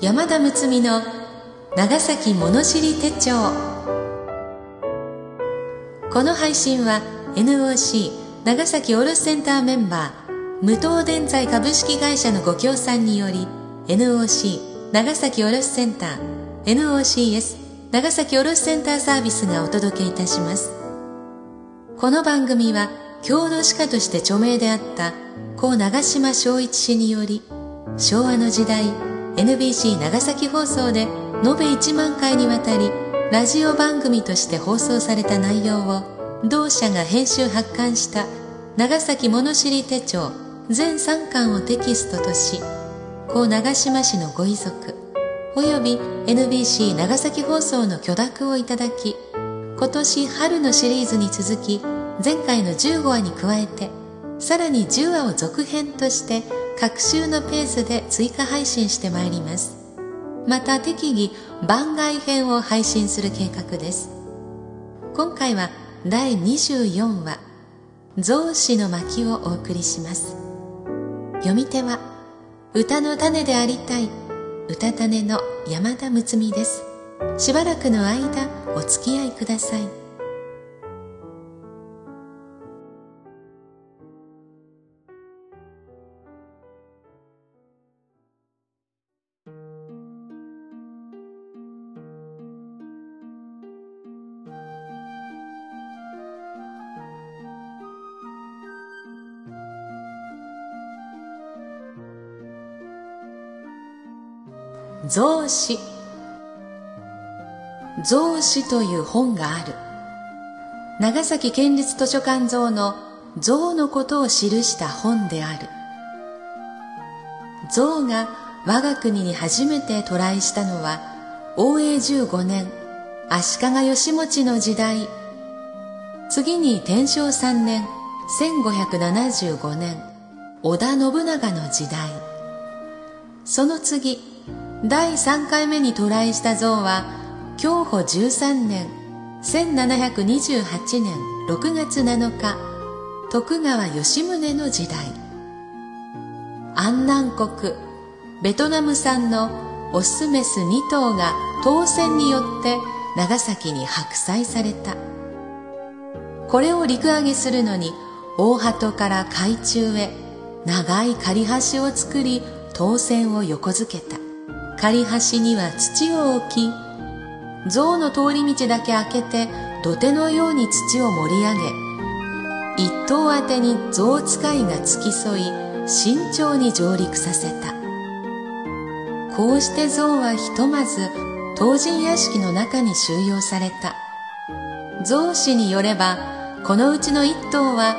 山田睦美の長崎物知り手帳。この配信は NOC 長崎卸センターメンバー無東電材株式会社のご協賛により NOC 長崎卸センター NOCS 長崎卸センターサービスがお届けいたします。この番組は郷土史家として著名であった故長島昭一氏により昭和の時代 NBC 長崎放送で延べ1万回にわたりラジオ番組として放送された内容を同社が編集発刊した長崎物知り手帳全3巻をテキストとし故長島氏のご遺族および NBC 長崎放送の許諾をいただき今年春のシリーズに続き前回の15話に加えてさらに10話を続編として各週のペースで追加配信してまいります。また適宜番外編を配信する計画です。今回は第24話「増子の巻」をお送りします。読み手は歌の種でありたい歌種の山田睦美です。しばらくの間お付き合いください。増子増子という本がある。長崎県立図書館像の象のことを記した本である。象が我が国に初めて渡来したのは応永15年足利義持の時代。次に天正3年1575年織田信長の時代。その次第3回目に渡来した像は享保13年1728年6月7日徳川吉宗の時代。安南国ベトナム産のオスメス2頭が当選によって長崎に白菜された。これを陸揚げするのに大鳩から海中へ長い仮橋を作り当選を横付けた。仮橋には土を置き象の通り道だけ開けて土手のように土を盛り上げ一頭当てに象使いが付き添い慎重に上陸させた。こうして象はひとまず唐人屋敷の中に収容された。象氏によればこのうちの一頭は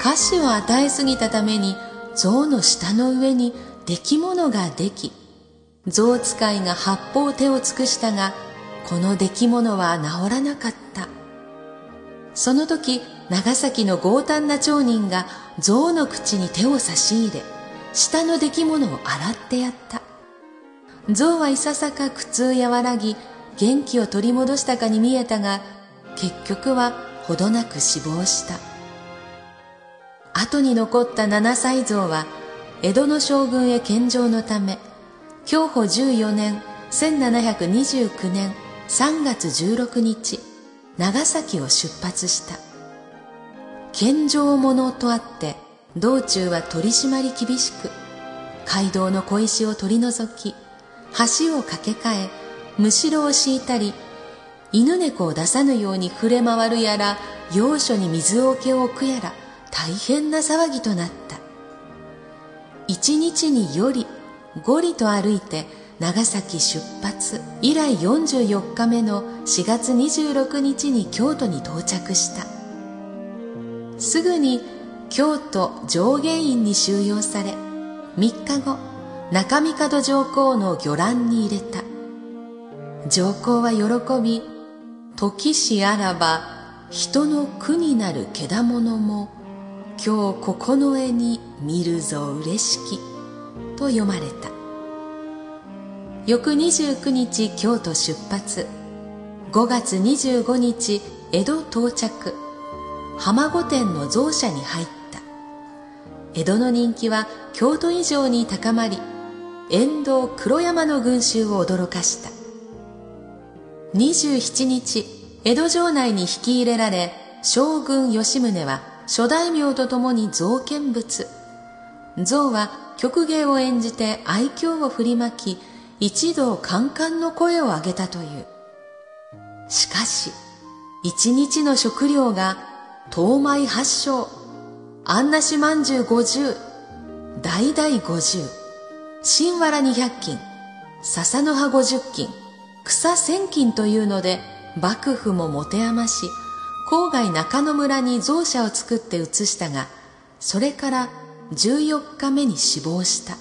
菓子を与えすぎたために象の下の上に出来物ができ象使いが八方手を尽くしたがこの出来物は治らなかった。その時長崎の強胆な町人が象の口に手を差し入れ下の出来物を洗ってやった。象はいささか苦痛和らぎ元気を取り戻したかに見えたが結局はほどなく死亡した。後に残った七歳像は江戸の将軍へ献上のため享保14年1729年3月16日長崎を出発した。献上者とあって道中は取り締まり厳しく街道の小石を取り除き橋を架け替えむしろを敷いたり犬猫を出さぬように触れ回るやら要所に水桶を置くやら大変な騒ぎとなった。一日によりゴリと歩いて長崎出発。以来44日目の4月26日に京都に到着した。すぐに京都上元院に収容され3日後中帝上皇の御覧に入れた。上皇は喜び時しあらば人の苦になるけだものも今日ここの絵に見るぞ嬉しき。と読まれた。翌29日京都出発。5月25日江戸到着。浜御殿の蔵舎に入った。江戸の人気は京都以上に高まり沿道黒山の群衆を驚かした。27日江戸城内に引き入れられ将軍吉宗は諸大名と共に造見物。象は曲芸を演じて愛嬌を振りまき一同カンカンの声を上げたという。しかし一日の食料が当米八升あんなしまんじゅう五十大々五十。新わら二百斤。笹の葉五十斤。草千斤というので幕府も持て余し郊外中野村に蔵舎を作って移したがそれから14日目に死亡した。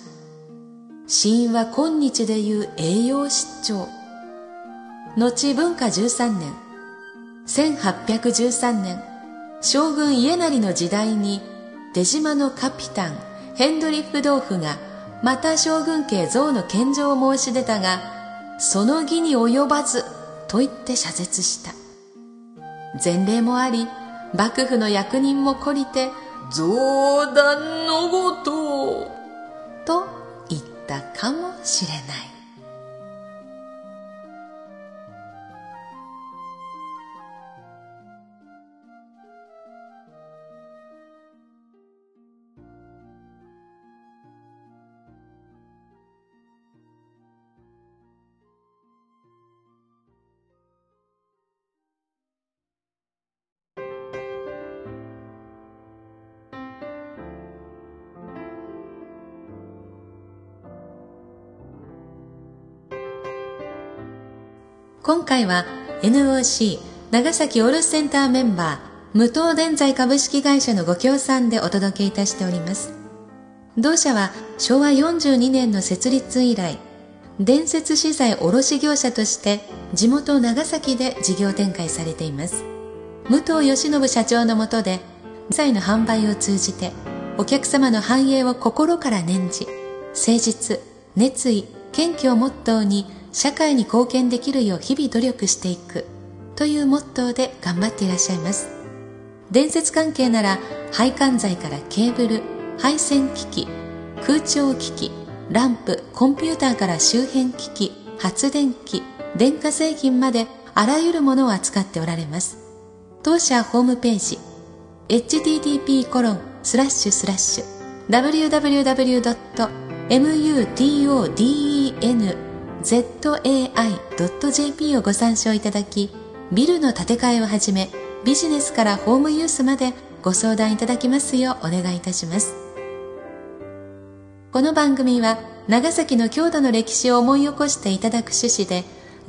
死因は今日でいう栄養失調。後文化13年。1813年。将軍家成の時代に出島のカピタンヘンドリッフドーフがまた将軍家象の献上を申し出たがその義に及ばずと言って謝絶した。前例もあり幕府の役人も懲りて冗談のごと。と言ったかもしれない。今回は NOC 長崎オールセンターメンバー無東電材株式会社のご協賛でお届けいたしております。同社は昭和42年の設立以来、伝説資材卸業者として地元長崎で事業展開されています。武藤義信社長のもとで、資材の販売を通じてお客様の繁栄を心から念じ、誠実、熱意、謙虚をモットーに社会に貢献できるよう日々努力していく。というモットーで頑張っていらっしゃいます。伝説関係なら配管材からケーブル配線機器空調機器ランプコンピューターから周辺機器発電機電化製品まであらゆるものを扱っておられます。当社ホームページ http コロンスラッシュスラッシュ www.mutoden zai.jp をご参照いただき、ビルの建て替えをはじめ、ビジネスからホームユースまでご相談いただきますようお願いいたします。この番組は、長崎の郷土の歴史を思い起こしていただく趣旨で、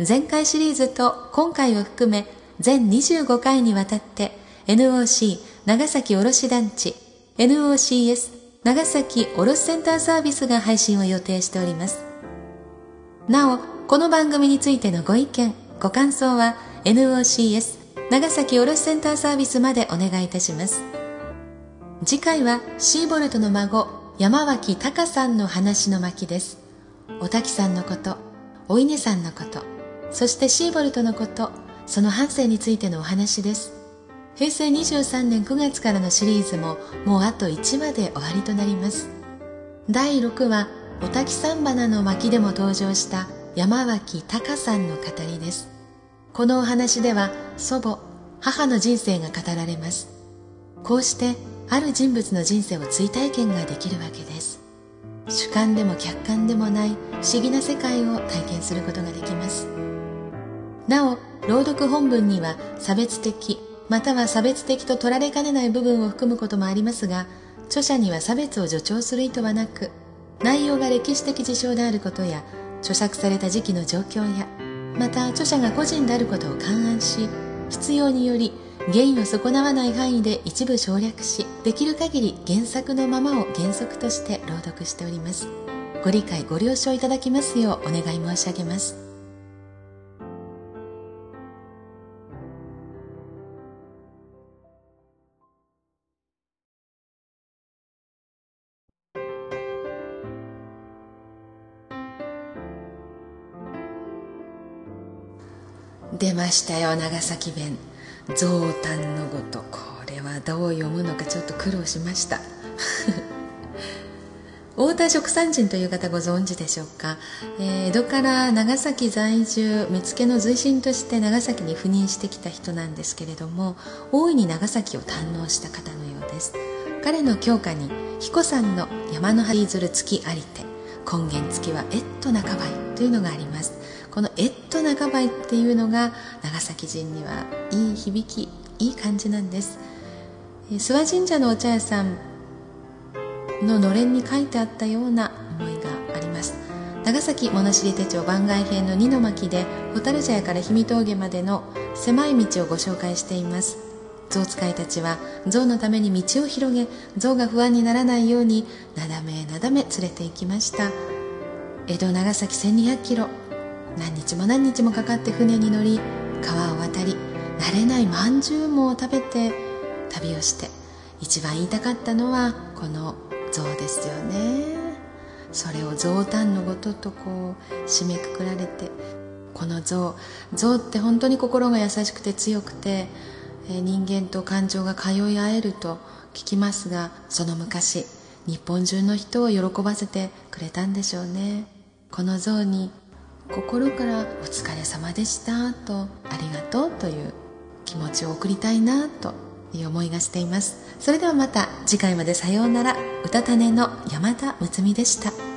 前回シリーズと今回を含め、全25回にわたって、NOC 長崎卸団地、NOCS 長崎卸センターサービスが配信を予定しております。なお、この番組についてのご意見、ご感想は NOCS 長崎卸センターサービスまでお願いいたします。次回はシーボルトの孫、山脇隆さんの話の巻です。お滝さんのこと、お稲さんのこと、そしてシーボルトのこと、その半生についてのお話です。平成23年9月からのシリーズももうあと1話で終わりとなります。第6話お滝三花の巻でも登場した山脇隆さんの語りです。このお話では祖母、母の人生が語られます。こうしてある人物の人生を追体験ができるわけです。主観でも客観でもない不思議な世界を体験することができます。なお、朗読本文には差別的、または差別的と取られかねない部分を含むこともありますが、著者には差別を助長する意図はなく、内容が歴史的事象であることや著作された時期の状況やまた著者が個人であることを勘案し必要により原因を損なわない範囲で一部省略しできる限り原作のままを原則として朗読しております。ご理解ご了承いただきますようお願い申し上げます。出ましたよ長崎弁。増反のごと。これはどう読むのかちょっと苦労しました。太田食産人という方ご存知でしょうか、えー、江戸から長崎在住目付の随身として長崎に赴任してきた人なんですけれども大いに長崎を堪能した方のようです。彼の教科に彦山の山の張り鶴月ありて根源付きは越と中梅というのがあります。この越と中梅っていうのが長崎人にはいい響きいい感じなんです。諏訪神社のお茶屋さんののれんに書いてあったような思いがあります。長崎物知り手帳番外編の二の巻で蛍茶屋から氷見峠までの狭い道をご紹介しています。象使いたちは象のために道を広げ象が不安にならないようになだめなだめ連れて行きました。江戸長崎1200キロ。何日も何日もかかって船に乗り川を渡り慣れないまんじゅうも食べて旅をして一番言いたかったのはこの象ですよね。それを象丹のごととこう締めくくられてこの象象って本当に心が優しくて強くて、人間と感情が通い合えると聞きますがその昔日本中の人を喜ばせてくれたんでしょうね。この象に心から「お疲れ様でした」と「ありがとう」という気持ちを送りたいなという思いがしています。それではまた次回までさようなら。歌種の山田睦美でした。